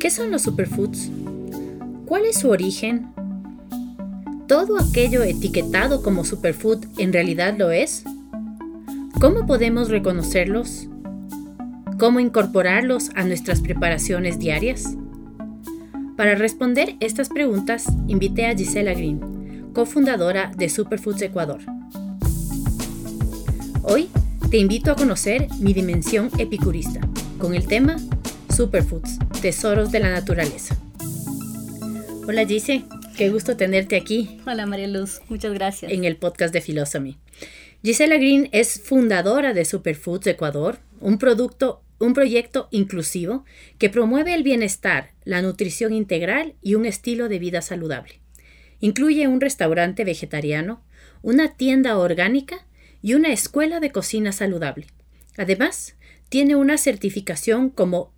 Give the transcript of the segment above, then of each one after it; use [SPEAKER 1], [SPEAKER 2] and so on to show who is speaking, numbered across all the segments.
[SPEAKER 1] ¿Qué son los superfoods? ¿Cuál es su origen? ¿Todo aquello etiquetado como superfood en realidad lo es? ¿Cómo podemos reconocerlos? ¿Cómo incorporarlos a nuestras preparaciones diarias? Para responder estas preguntas, invité a Gisela Green, cofundadora de Superfoods Ecuador. Hoy te invito a conocer mi dimensión epicurista con el tema Superfoods, Tesoros de la Naturaleza. Hola Gise, qué gusto tenerte aquí.
[SPEAKER 2] Hola María Luz, muchas gracias.
[SPEAKER 1] En el podcast de Philosophy. Gisela Green es fundadora de Superfoods Ecuador, un producto un proyecto inclusivo que promueve el bienestar, la nutrición integral y un estilo de vida saludable. Incluye un restaurante vegetariano, una tienda orgánica y una escuela de cocina saludable. Además, tiene una certificación como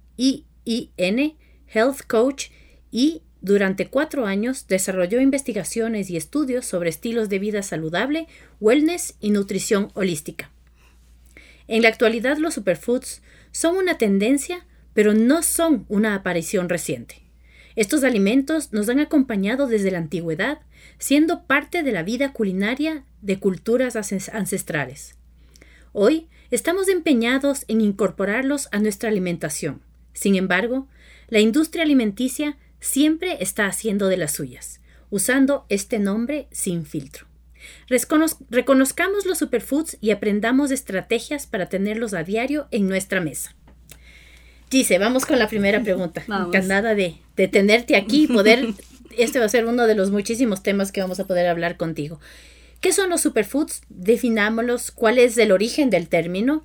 [SPEAKER 1] IIN Health Coach y durante cuatro años desarrolló investigaciones y estudios sobre estilos de vida saludable, wellness y nutrición holística. En la actualidad los superfoods son una tendencia, pero no son una aparición reciente. Estos alimentos nos han acompañado desde la antigüedad, siendo parte de la vida culinaria de culturas ancestrales. Hoy estamos empeñados en incorporarlos a nuestra alimentación. Sin embargo, la industria alimenticia siempre está haciendo de las suyas, usando este nombre sin filtro. reconozcamos los superfoods y aprendamos estrategias para tenerlos a diario en nuestra mesa. Dice, vamos con la primera pregunta. Encantada de, de tenerte aquí y poder, este va a ser uno de los muchísimos temas que vamos a poder hablar contigo. ¿Qué son los superfoods? Definámoslos, cuál es el origen del término,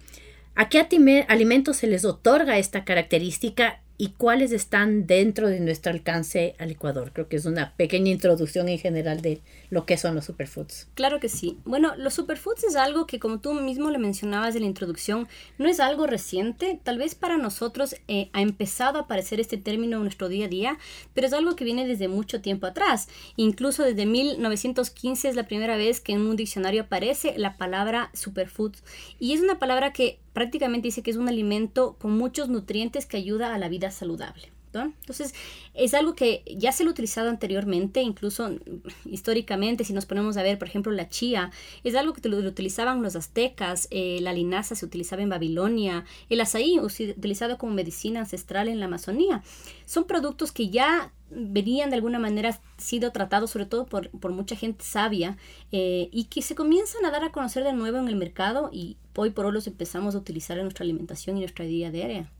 [SPEAKER 1] a qué alimentos se les otorga esta característica y cuáles están dentro de nuestro alcance al Ecuador. Creo que es una pequeña introducción en general de lo que son los superfoods.
[SPEAKER 2] Claro que sí. Bueno, los superfoods es algo que, como tú mismo le mencionabas en la introducción, no es algo reciente. Tal vez para nosotros eh, ha empezado a aparecer este término en nuestro día a día, pero es algo que viene desde mucho tiempo atrás. Incluso desde 1915 es la primera vez que en un diccionario aparece la palabra superfoods. Y es una palabra que prácticamente dice que es un alimento con muchos nutrientes que ayuda a la vida saludable. Entonces, es algo que ya se lo ha utilizado anteriormente, incluso históricamente, si nos ponemos a ver, por ejemplo, la chía, es algo que lo, utilizaban los aztecas, eh, la linaza se utilizaba en Babilonia, el azaí utilizado como medicina ancestral en la Amazonía. Son productos que ya venían de alguna manera sido tratados sobre todo por, mucha gente sabia eh, y que se comienzan a dar a conocer de nuevo en el mercado y hoy por hoy los empezamos a utilizar en nuestra alimentación y nuestra día diaria.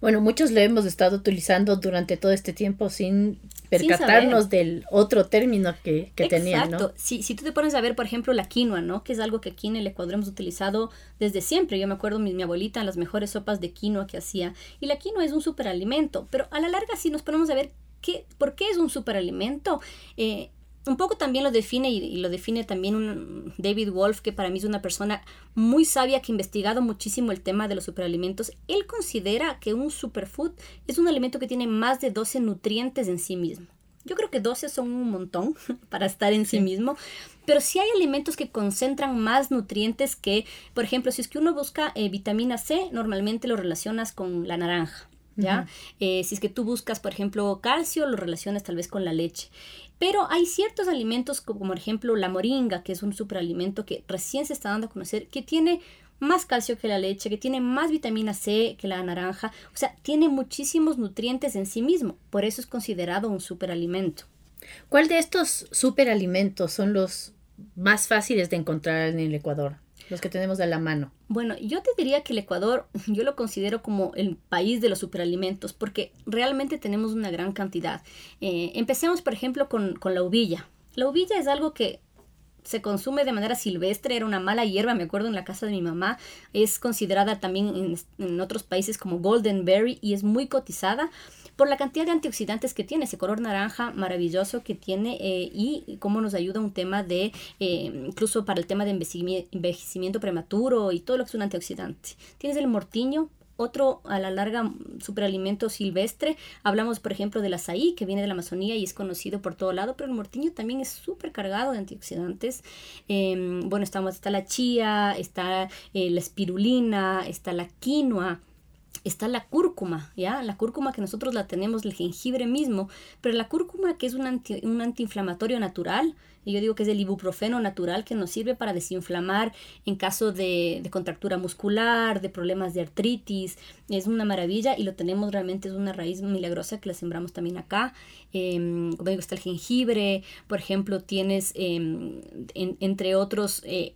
[SPEAKER 1] Bueno, muchos lo hemos estado utilizando durante todo este tiempo sin percatarnos del otro término que, que tenían, ¿no?
[SPEAKER 2] Si, si tú te pones a ver, por ejemplo, la quinoa, ¿no? Que es algo que aquí en el Ecuador hemos utilizado desde siempre. Yo me acuerdo mi, mi abuelita en las mejores sopas de quinoa que hacía. Y la quinoa es un superalimento, pero a la larga si nos ponemos a ver qué, por qué es un superalimento, eh, un poco también lo define y, lo define también un David Wolf, que para mí es una persona muy sabia que ha investigado muchísimo el tema de los superalimentos. Él considera que un superfood es un alimento que tiene más de 12 nutrientes en sí mismo. Yo creo que 12 son un montón para estar en sí, mismo, pero sí hay alimentos que concentran más nutrientes que, por ejemplo, si es que uno busca eh, vitamina C, normalmente lo relacionas con la naranja. ¿Ya? Eh, si es que tú buscas, por ejemplo, calcio, lo relacionas tal vez con la leche. Pero hay ciertos alimentos, como por ejemplo la moringa, que es un superalimento que recién se está dando a conocer, que tiene más calcio que la leche, que tiene más vitamina C que la naranja, o sea, tiene muchísimos nutrientes en sí mismo, por eso es considerado un superalimento.
[SPEAKER 1] ¿Cuál de estos superalimentos son los más fáciles de encontrar en el Ecuador? Los que tenemos a la mano?
[SPEAKER 2] Bueno, yo te diría que el Ecuador yo lo considero como el país de los superalimentos porque realmente tenemos una gran cantidad. Eh, empecemos, por ejemplo, con, la uvilla. La uvilla es algo que se consume de manera silvestre, era una mala hierba, me acuerdo en la casa de mi mamá, es considerada también en, en otros países como golden berry y es muy cotizada por la cantidad de antioxidantes que tiene, ese color naranja maravilloso que tiene eh, y cómo nos ayuda un tema de, eh, incluso para el tema de envejecimiento prematuro y todo lo que es un antioxidante. Tienes el mortiño, otro a la larga superalimento silvestre. Hablamos, por ejemplo, del azaí, que viene de la Amazonía y es conocido por todo lado, pero el mortiño también es súper cargado de antioxidantes. Em, bueno, estamos, está la chía, está eh, la espirulina, está la quinoa está la cúrcuma, ¿ya? La cúrcuma que nosotros la tenemos, el jengibre mismo, pero la cúrcuma que es un, anti, un antiinflamatorio natural, y yo digo que es el ibuprofeno natural que nos sirve para desinflamar en caso de, de, contractura muscular, de problemas de artritis, es una maravilla y lo tenemos realmente, es una raíz milagrosa que la sembramos también acá. Eh, como digo, está el jengibre, por ejemplo, tienes, eh, en, entre otros, eh,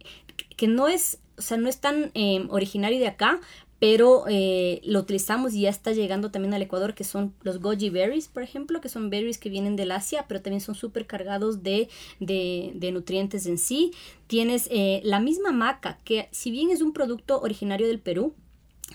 [SPEAKER 2] que no es o sea, no es tan eh, originario de acá, pero eh, lo utilizamos y ya está llegando también al Ecuador, que son los goji berries, por ejemplo, que son berries que vienen del Asia, pero también son súper cargados de, de, de, nutrientes en sí. Tienes eh, la misma maca, que si bien es un producto originario del Perú,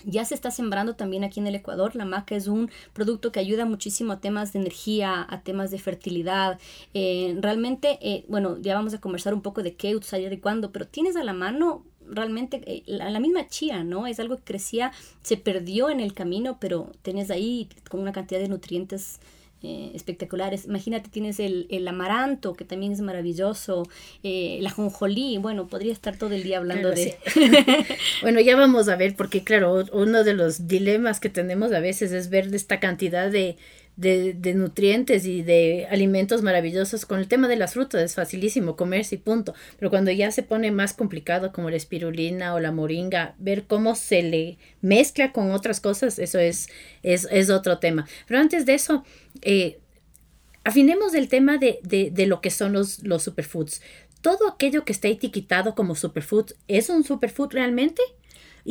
[SPEAKER 2] ya se está sembrando también aquí en el Ecuador. La maca es un producto que ayuda muchísimo a temas de energía, a temas de fertilidad. Eh, realmente, eh, bueno, ya vamos a conversar un poco de qué usar y cuándo, pero tienes a la mano realmente eh, la, la, misma chía, ¿no? Es algo que crecía, se perdió en el camino, pero tienes ahí con una cantidad de nutrientes eh, espectaculares. Imagínate, tienes el, el, amaranto, que también es maravilloso, eh, la jonjolí, bueno, podría estar todo el día hablando de...
[SPEAKER 1] Sí. bueno, ya vamos a ver, porque claro, uno de los dilemas que tenemos a veces es ver esta cantidad de de, de, nutrientes y de alimentos maravillosos. Con el tema de las frutas es facilísimo comerse y punto. Pero cuando ya se pone más complicado como la espirulina o la moringa, ver cómo se le mezcla con otras cosas, eso es, es, es otro tema. Pero antes de eso, eh, afinemos el tema de, de, de, lo que son los, los superfoods. Todo aquello que está etiquetado como superfood, ¿es un superfood realmente?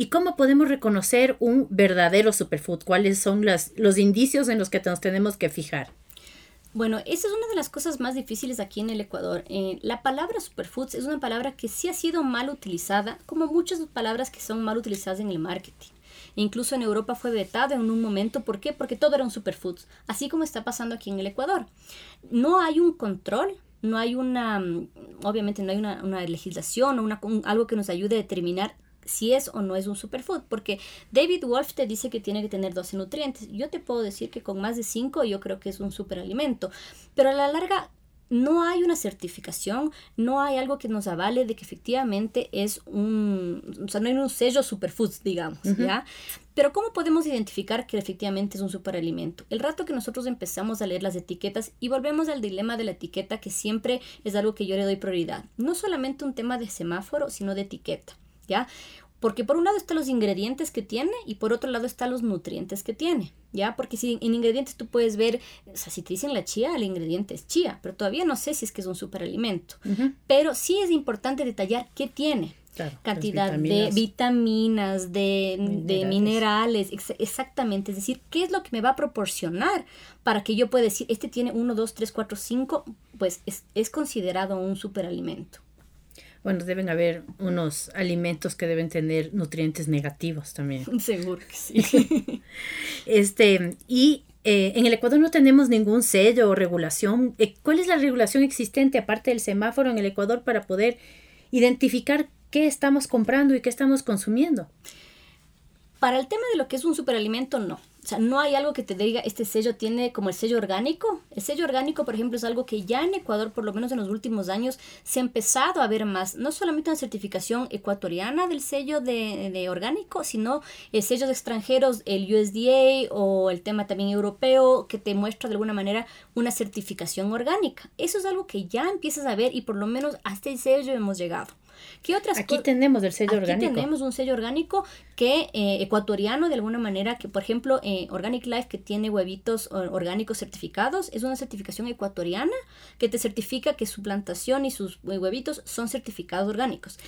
[SPEAKER 1] ¿Y cómo podemos reconocer un verdadero superfood? ¿Cuáles son las, los indicios en los que nos tenemos que fijar?
[SPEAKER 2] Bueno, esa es una de las cosas más difíciles aquí en el Ecuador. Eh, la palabra superfoods es una palabra que sí ha sido mal utilizada, como muchas palabras que son mal utilizadas en el marketing. Incluso en Europa fue vetada en un momento. ¿Por qué? Porque todo era un superfoods, así como está pasando aquí en el Ecuador. No hay un control, no hay una, obviamente no hay una, legislación o una, un, algo que nos ayude a determinar si es o no es un superfood, porque David Wolf te dice que tiene que tener 12 nutrientes. Yo te puedo decir que con más de 5 yo creo que es un superalimento, pero a la larga no hay una certificación, no hay algo que nos avale de que efectivamente es un, o sea, no hay un sello superfoods, digamos, uh -huh. ¿ya? Pero ¿cómo podemos identificar que efectivamente es un superalimento? El rato que nosotros empezamos a leer las etiquetas y volvemos al dilema de la etiqueta, que siempre es algo que yo le doy prioridad. No solamente un tema de semáforo, sino de etiqueta. ¿Ya? Porque por un lado están los ingredientes que tiene y por otro lado están los nutrientes que tiene, ¿ya? Porque si en ingredientes tú puedes ver, o sea, si te dicen la chía, el ingrediente es chía, pero todavía no sé si es que es un superalimento. Uh -huh. Pero sí es importante detallar qué tiene. Claro, cantidad vitaminas. de vitaminas, de minerales, de minerales ex exactamente. Es decir, qué es lo que me va a proporcionar para que yo pueda decir, este tiene 1, 2, 3, 4, 5, pues es, es considerado un superalimento
[SPEAKER 1] bueno, deben haber unos alimentos que deben tener nutrientes negativos también.
[SPEAKER 2] Seguro que sí.
[SPEAKER 1] este, y eh, en el Ecuador no tenemos ningún sello o regulación. Eh, ¿Cuál es la regulación existente aparte del semáforo en el Ecuador para poder identificar qué estamos comprando y qué estamos consumiendo?
[SPEAKER 2] Para el tema de lo que es un superalimento, no. O sea, no hay algo que te diga, este sello tiene como el sello orgánico. El sello orgánico, por ejemplo, es algo que ya en Ecuador, por lo menos en los últimos años, se ha empezado a ver más. No solamente una certificación ecuatoriana del sello de, de orgánico, sino eh, sellos extranjeros, el USDA o el tema también europeo, que te muestra de alguna manera una certificación orgánica. Eso es algo que ya empiezas a ver y por lo menos hasta el sello hemos llegado.
[SPEAKER 1] ¿Qué otras Aquí tenemos el sello
[SPEAKER 2] Aquí
[SPEAKER 1] orgánico.
[SPEAKER 2] tenemos un sello orgánico que eh, ecuatoriano de alguna manera que por ejemplo eh, Organic Life que tiene huevitos orgánicos certificados es una certificación ecuatoriana que te certifica que su plantación y sus huevitos son certificados orgánicos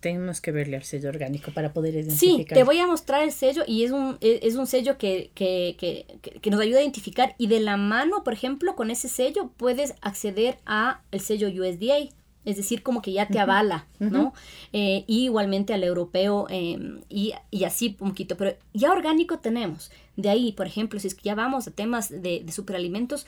[SPEAKER 1] tenemos que verle al sello orgánico para poder identificar.
[SPEAKER 2] Sí, te voy a mostrar el sello y es un, es un sello que, que, que, que, nos ayuda a identificar y de la mano, por ejemplo, con ese sello puedes acceder a el sello USDA es decir, como que ya te avala, uh -huh. ¿no? Eh, y igualmente al europeo eh, y, y, así un poquito, pero ya orgánico tenemos. De ahí, por ejemplo, si es que ya vamos a temas de, de superalimentos,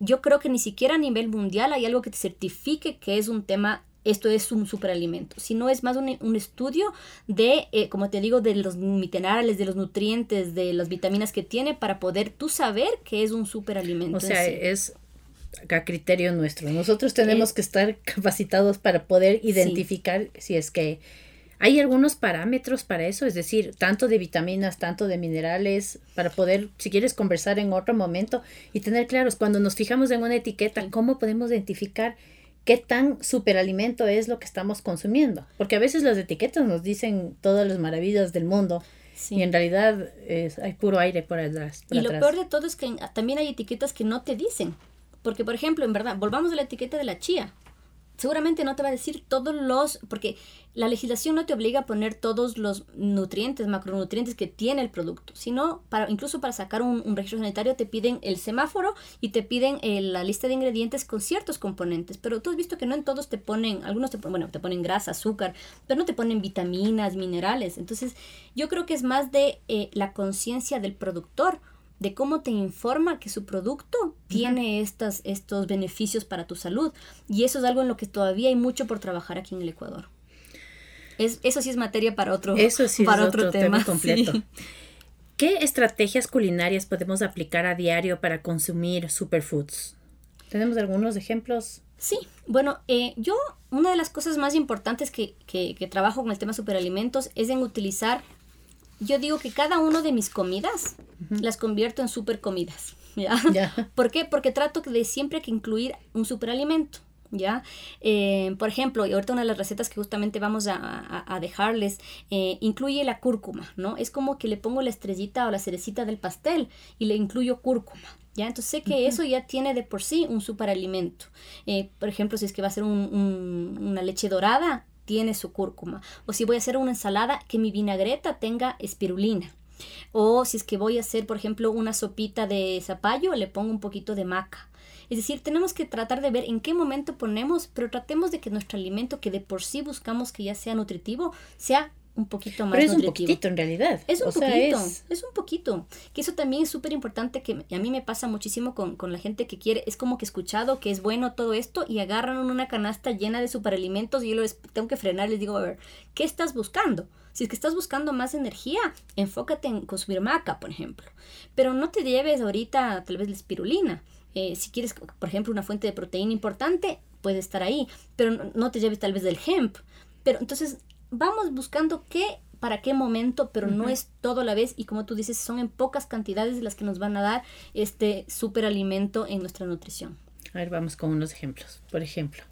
[SPEAKER 2] yo creo que ni siquiera a nivel mundial hay algo que te certifique que es un tema esto es un superalimento, sino es más un, un estudio de, eh, como te digo, de los minerales, de los nutrientes, de las vitaminas que tiene para poder tú saber que es un superalimento.
[SPEAKER 1] O sea, sí. es a criterio nuestro. Nosotros tenemos que estar capacitados para poder identificar sí. si es que ¿Hay algunos parámetros para eso? Es decir, tanto de vitaminas, tanto de minerales, para poder, si quieres, conversar en otro momento y tener claros, cuando nos fijamos en una etiqueta, ¿cómo podemos identificar qué tan superalimento es lo que estamos consumiendo? Porque a veces las etiquetas nos dicen todas las maravillas del mundo. Y en realidad es, hay puro aire por atrás.
[SPEAKER 2] y lo peor de todo es que también hay etiquetas que no te dicen. Porque, por ejemplo, en verdad, volvamos a la etiqueta de la chía. Seguramente no te va a decir todos los, porque la legislación no te obliga a poner todos los nutrientes, macronutrientes que tiene el producto, sino para, incluso para sacar un, registro sanitario te piden el semáforo y te piden eh, la lista de ingredientes con ciertos componentes, pero tú has visto que no en todos te ponen, algunos te, bueno, te ponen grasa, azúcar, pero no te ponen vitaminas, minerales, entonces yo creo que es más de eh, la conciencia del productor de cómo te informa que su producto tiene estas, estos beneficios para tu salud. Y eso es algo en lo que todavía hay mucho por trabajar aquí en el Ecuador. Es, eso sí es materia para otro,
[SPEAKER 1] eso para otro, tema. completo. ¿Qué estrategias culinarias podemos aplicar a diario para consumir superfoods? ¿Tenemos algunos ejemplos?
[SPEAKER 2] Sí, bueno, eh, yo una de las cosas más importantes que, que, que trabajo con el tema superalimentos es en utilizar yo digo que cada uno de mis comidas las convierto en super comidas. ¿ya? ¿Por qué? Porque trato de siempre que incluir un superalimento. ¿ya? Eh, por ejemplo, y ahorita una de las recetas que justamente vamos a, dejarles eh, incluye la cúrcuma, ¿no? Es como que le pongo la estrellita o la cerecita del pastel y le incluyo cúrcuma. ¿Ya? Entonces sé que eso ya tiene de por sí un superalimento. Eh, por ejemplo, si es que va a ser una leche dorada, tiene su cúrcuma. O si voy a hacer una ensalada, que mi vinagreta tenga espirulina. O si es que voy a hacer, por ejemplo, una sopita de zapallo, le pongo un poquito de maca. Es decir, tenemos que tratar de ver en qué momento ponemos, pero tratemos de que nuestro alimento, que de por sí buscamos que ya sea nutritivo, sea un poquito más
[SPEAKER 1] Pero es un poquito en realidad.
[SPEAKER 2] Es un poquito, es... un poquito. Que eso también es súper importante, que a mí me pasa muchísimo con, con, la gente que quiere, es como que he escuchado que es bueno todo esto y agarran una canasta llena de superalimentos y yo les tengo que frenar, les digo, a ver, ¿qué estás buscando? Si es que estás buscando más energía, enfócate en consumir maca, por ejemplo. Pero no te lleves ahorita tal vez la espirulina. Eh, si quieres, por ejemplo, una fuente de proteína importante, puede estar ahí, pero no, no te lleves tal vez del hemp. Pero entonces vamos buscando qué para qué momento, pero no es todo a la vez y como tú dices, son en pocas cantidades las que nos van a dar este superalimento en nuestra nutrición.
[SPEAKER 1] A ver, vamos con unos ejemplos. Por ejemplo.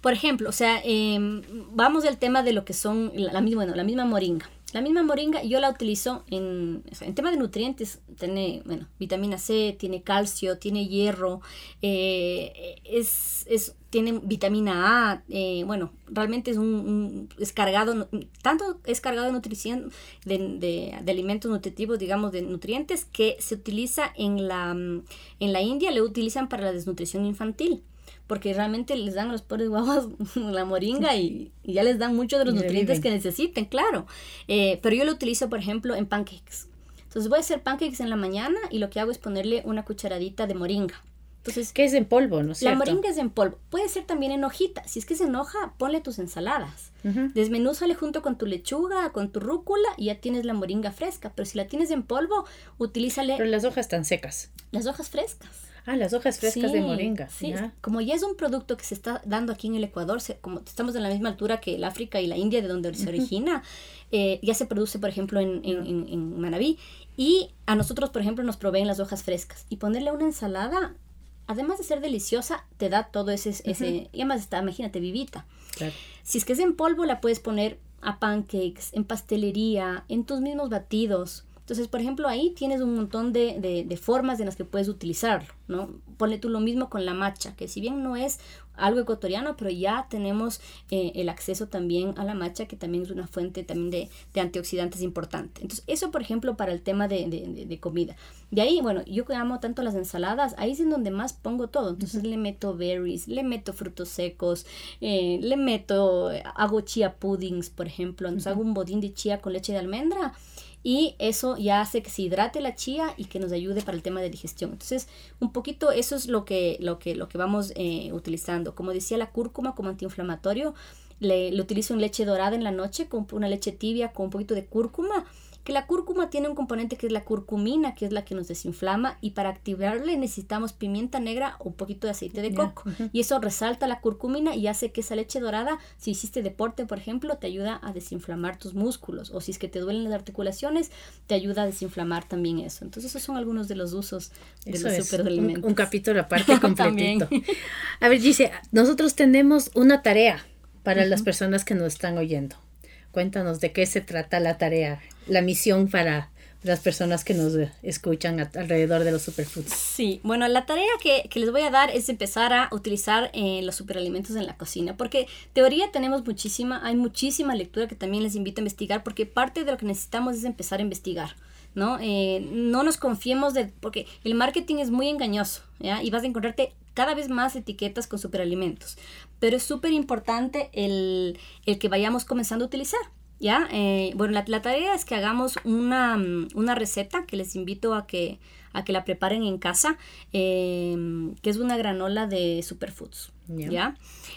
[SPEAKER 2] Por ejemplo, o sea, em, vamos del tema de lo que son la, misma, bueno, la misma moringa. La misma moringa yo la utilizo en, en tema de nutrientes, tiene, bueno, vitamina C, tiene calcio, tiene hierro, eh, es, es, tiene vitamina A, eh, bueno, realmente es un, es cargado, tanto es cargado de nutrición, de, de, de, alimentos nutritivos, digamos, de nutrientes, que se utiliza en la, en la India, le utilizan para la desnutrición infantil porque realmente les dan a los pobres guaguas la moringa y, ya les dan muchos de los nutrientes que necesiten, claro. Eh, pero yo lo utilizo, por ejemplo, en pancakes. Entonces voy a hacer pancakes en la mañana y lo que hago es ponerle una cucharadita de moringa. Entonces,
[SPEAKER 1] ¿Qué es en polvo, no es
[SPEAKER 2] La moringa es en polvo. Puede ser también en hojita. Si es que es en hoja, ponle tus ensaladas. Desmenúzale junto con tu lechuga, con tu rúcula y ya tienes la moringa fresca. Pero si la tienes en polvo, utilízale...
[SPEAKER 1] Pero las hojas están secas.
[SPEAKER 2] Las hojas frescas.
[SPEAKER 1] Ah, las hojas frescas de moringa.
[SPEAKER 2] Sí, como ya es un producto que se está dando aquí en el Ecuador, como estamos en la misma altura que el África y la India, de donde se origina, eh, ya se produce, por ejemplo, en, en, en, Manabí. Y a nosotros, por ejemplo, nos proveen las hojas frescas. Y ponerle una ensalada, además de ser deliciosa, te da todo ese... ese y además está, imagínate, vivita. Si es que es en polvo, la puedes poner a pancakes, en pastelería, en tus mismos batidos. Entonces, por ejemplo, ahí tienes un montón de, de, de, formas en las que puedes utilizarlo, ¿no? Ponle tú lo mismo con la matcha, que si bien no es algo ecuatoriano, pero ya tenemos eh, el acceso también a la matcha, que también es una fuente también de, de antioxidantes importante. Entonces, eso, por ejemplo, para el tema de, de, comida. De ahí, bueno, yo que amo tanto las ensaladas, ahí es en donde más pongo todo. Entonces, le meto berries, le meto frutos secos, eh, le meto, hago chía puddings, por ejemplo. Entonces, hago un bodín de chía con leche de almendra y eso ya hace que se hidrate la chía y que nos ayude para el tema de digestión. Entonces, un poquito eso es lo que, lo que, lo que vamos eh, utilizando. Como decía, la cúrcuma como antiinflamatorio, le, le, utilizo en leche dorada en la noche con una leche tibia con un poquito de cúrcuma Que la cúrcuma tiene un componente que es la curcumina, que es la que nos desinflama, y para activarle necesitamos pimienta negra o un poquito de aceite de coco. Y eso resalta la curcumina y hace que esa leche dorada, si hiciste deporte, por ejemplo, te ayuda a desinflamar tus músculos. O si es que te duelen las articulaciones, te ayuda a desinflamar también eso. Entonces, esos son algunos de los usos de los superalimentos.
[SPEAKER 1] Un, un, capítulo aparte completito. a ver, dice, nosotros tenemos una tarea para las personas que nos están oyendo. Cuéntanos de qué se trata la tarea, la misión para las personas que nos escuchan alrededor de los superfoods.
[SPEAKER 2] Sí, bueno, la tarea que, les voy a dar es empezar a utilizar eh, los superalimentos en la cocina, porque teoría tenemos muchísima, hay muchísima lectura que también les invito a investigar, porque parte de lo que necesitamos es empezar a investigar. ¿no? Eh, no nos confiemos de, porque el marketing es muy engañoso, ¿ya? Y vas a encontrarte cada vez más etiquetas con superalimentos. Pero es súper importante el, que vayamos comenzando a utilizar. ¿Ya? Eh, bueno, la, tarea es que hagamos una, una receta que les invito a que, a que la preparen en casa, eh, que es una granola de superfoods. ¿Ya?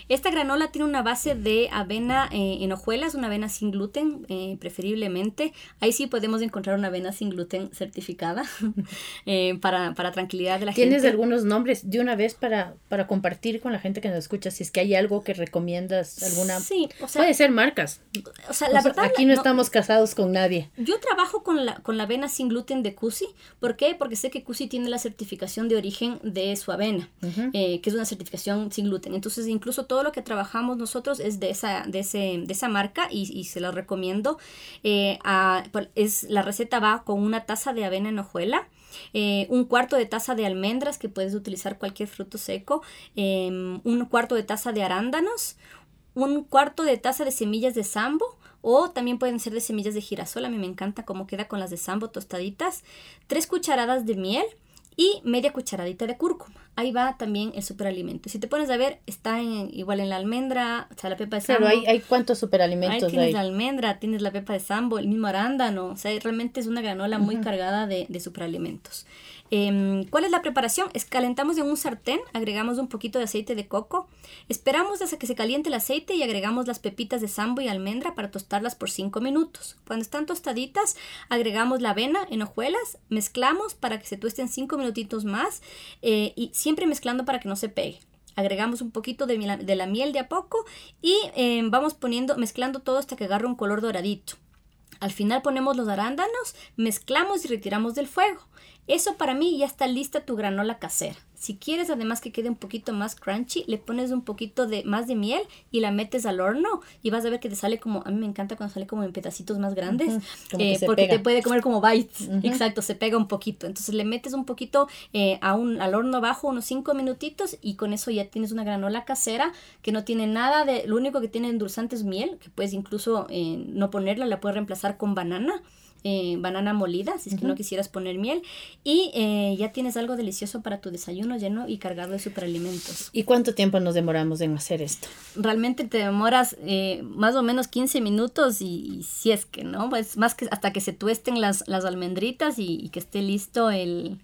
[SPEAKER 2] Esta granola tiene una base de avena eh, en hojuelas, una avena sin gluten, eh, preferiblemente. Ahí sí podemos encontrar una avena sin gluten certificada eh, para, para, tranquilidad de la
[SPEAKER 1] gente. ¿Tienes algunos nombres de una vez para, para compartir con la gente que nos escucha? Si es que hay algo que recomiendas, alguna...
[SPEAKER 2] Sí,
[SPEAKER 1] o sea... Puede ser marcas.
[SPEAKER 2] O sea, la verdad...
[SPEAKER 1] Aquí no, estamos casados con nadie.
[SPEAKER 2] Yo trabajo con la, con la avena sin gluten de Cusi. ¿Por qué? Porque sé que Cusi tiene la certificación de origen de su avena, que es una certificación sin gluten. Entonces, incluso todo lo que trabajamos nosotros es de esa, de ese, de esa marca y, se lo recomiendo. Eh, es, la receta va con una taza de avena en hojuela. Eh, un cuarto de taza de almendras, que puedes utilizar cualquier fruto seco, em, un cuarto de taza de arándanos, un cuarto de taza de semillas de sambo, o también pueden ser de semillas de girasol, a mí me encanta cómo queda con las de sambo tostaditas, tres cucharadas de miel, y media cucharadita de cúrcuma. Ahí va también el superalimento. Si te pones a ver, está en, igual en la almendra, o sea, la pepa de sambo.
[SPEAKER 1] Claro, hay, hay cuántos superalimentos
[SPEAKER 2] ahí tienes la almendra, tienes la pepa de sambo, el mismo arándano. O sea, realmente es una granola muy cargada de, de superalimentos. Em, ¿Cuál es la preparación? Es calentamos en un sartén, agregamos un poquito de aceite de coco, esperamos hasta que se caliente el aceite y agregamos las pepitas de sambo y almendra para tostarlas por 5 minutos. Cuando están tostaditas, agregamos la avena en hojuelas, mezclamos para que se tuesten 5 minutitos más eh, y siempre mezclando para que no se pegue agregamos un poquito de, la miel de a poco y em, vamos poniendo, mezclando todo hasta que agarre un color doradito. Al final ponemos los arándanos, mezclamos y retiramos del fuego. Eso para mí ya está lista tu granola casera. Si quieres además que quede un poquito más crunchy, le pones un poquito de más de miel y la metes al horno y vas a ver que te sale como, a mí me encanta cuando sale como en pedacitos más grandes, eh, porque te puede comer como bites, exacto, se pega un poquito. Entonces le metes un poquito eh, a un, al horno bajo unos 5 minutitos y con eso ya tienes una granola casera que no tiene nada de, lo único que tiene endulzante es miel, que puedes incluso eh, no ponerla, la puedes reemplazar con banana. Eh, banana molida, si es que no quisieras poner miel, y eh, ya tienes algo delicioso para tu desayuno lleno y cargado de superalimentos.
[SPEAKER 1] ¿Y cuánto tiempo nos demoramos en hacer esto?
[SPEAKER 2] Realmente te demoras eh, más o menos 15 minutos y, si es que, ¿no? Pues más que hasta que se tuesten las, las almendritas y, que esté listo el,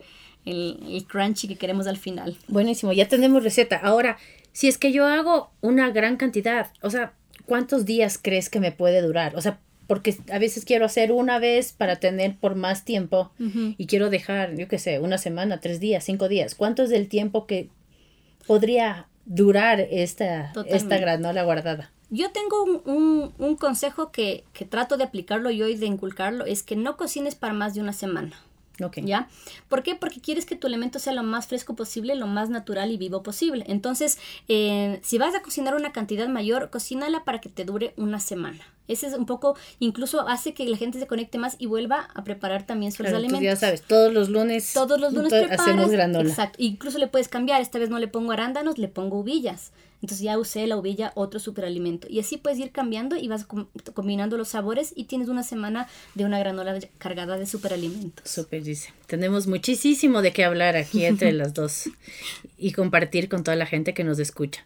[SPEAKER 2] el, el crunchy que queremos al final.
[SPEAKER 1] Buenísimo, ya tenemos receta. Ahora, si es que yo hago una gran cantidad, o sea, ¿cuántos días crees que me puede durar? O sea, porque a veces quiero hacer una vez para tener por más tiempo y quiero dejar, yo qué sé, una semana, tres días, cinco días. ¿Cuánto es el tiempo que podría durar esta, esta granola guardada?
[SPEAKER 2] Yo tengo un, un, consejo que, que, trato de aplicarlo yo y de inculcarlo, es que no cocines para más de una semana. ¿Ya? ¿Por qué? Porque quieres que tu alimento sea lo más fresco posible, lo más natural y vivo posible. Entonces, eh, si vas a cocinar una cantidad mayor, cocínala para que te dure una semana. Ese es un poco, incluso hace que la gente se conecte más y vuelva a preparar también sus alimentos.
[SPEAKER 1] Ya sabes, todos los lunes.
[SPEAKER 2] Todos los lunes hacemos granola. Exacto. Incluso le puedes cambiar. Esta vez no le pongo arándanos, le pongo uvillas. Entonces ya usé la uvilla, otro superalimento. Y así puedes ir cambiando y vas combinando los sabores y tienes una semana de una granola cargada de superalimentos.
[SPEAKER 1] Super, dice. Tenemos muchísimo de qué hablar aquí entre las dos y compartir con toda la gente que nos escucha.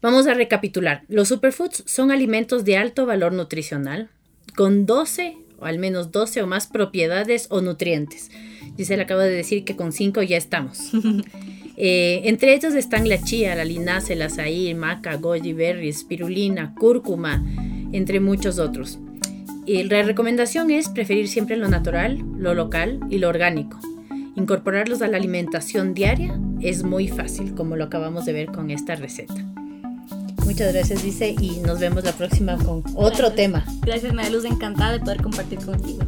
[SPEAKER 1] Vamos a recapitular. Los superfoods son alimentos de alto valor nutricional con 12 o al menos 12 o más propiedades o nutrientes. le acaba de decir que con 5 ya estamos. Eh, entre ellos están la chía, la linaza, el azaí, maca, goji berry, espirulina, cúrcuma, entre muchos otros. Y la recomendación es preferir siempre lo natural, lo local y lo orgánico. Incorporarlos a la alimentación diaria es muy fácil, como lo acabamos de ver con esta receta. Muchas gracias, dice, y nos vemos la próxima con otro tema.
[SPEAKER 2] Gracias, María Luz, encantada de poder compartir contigo.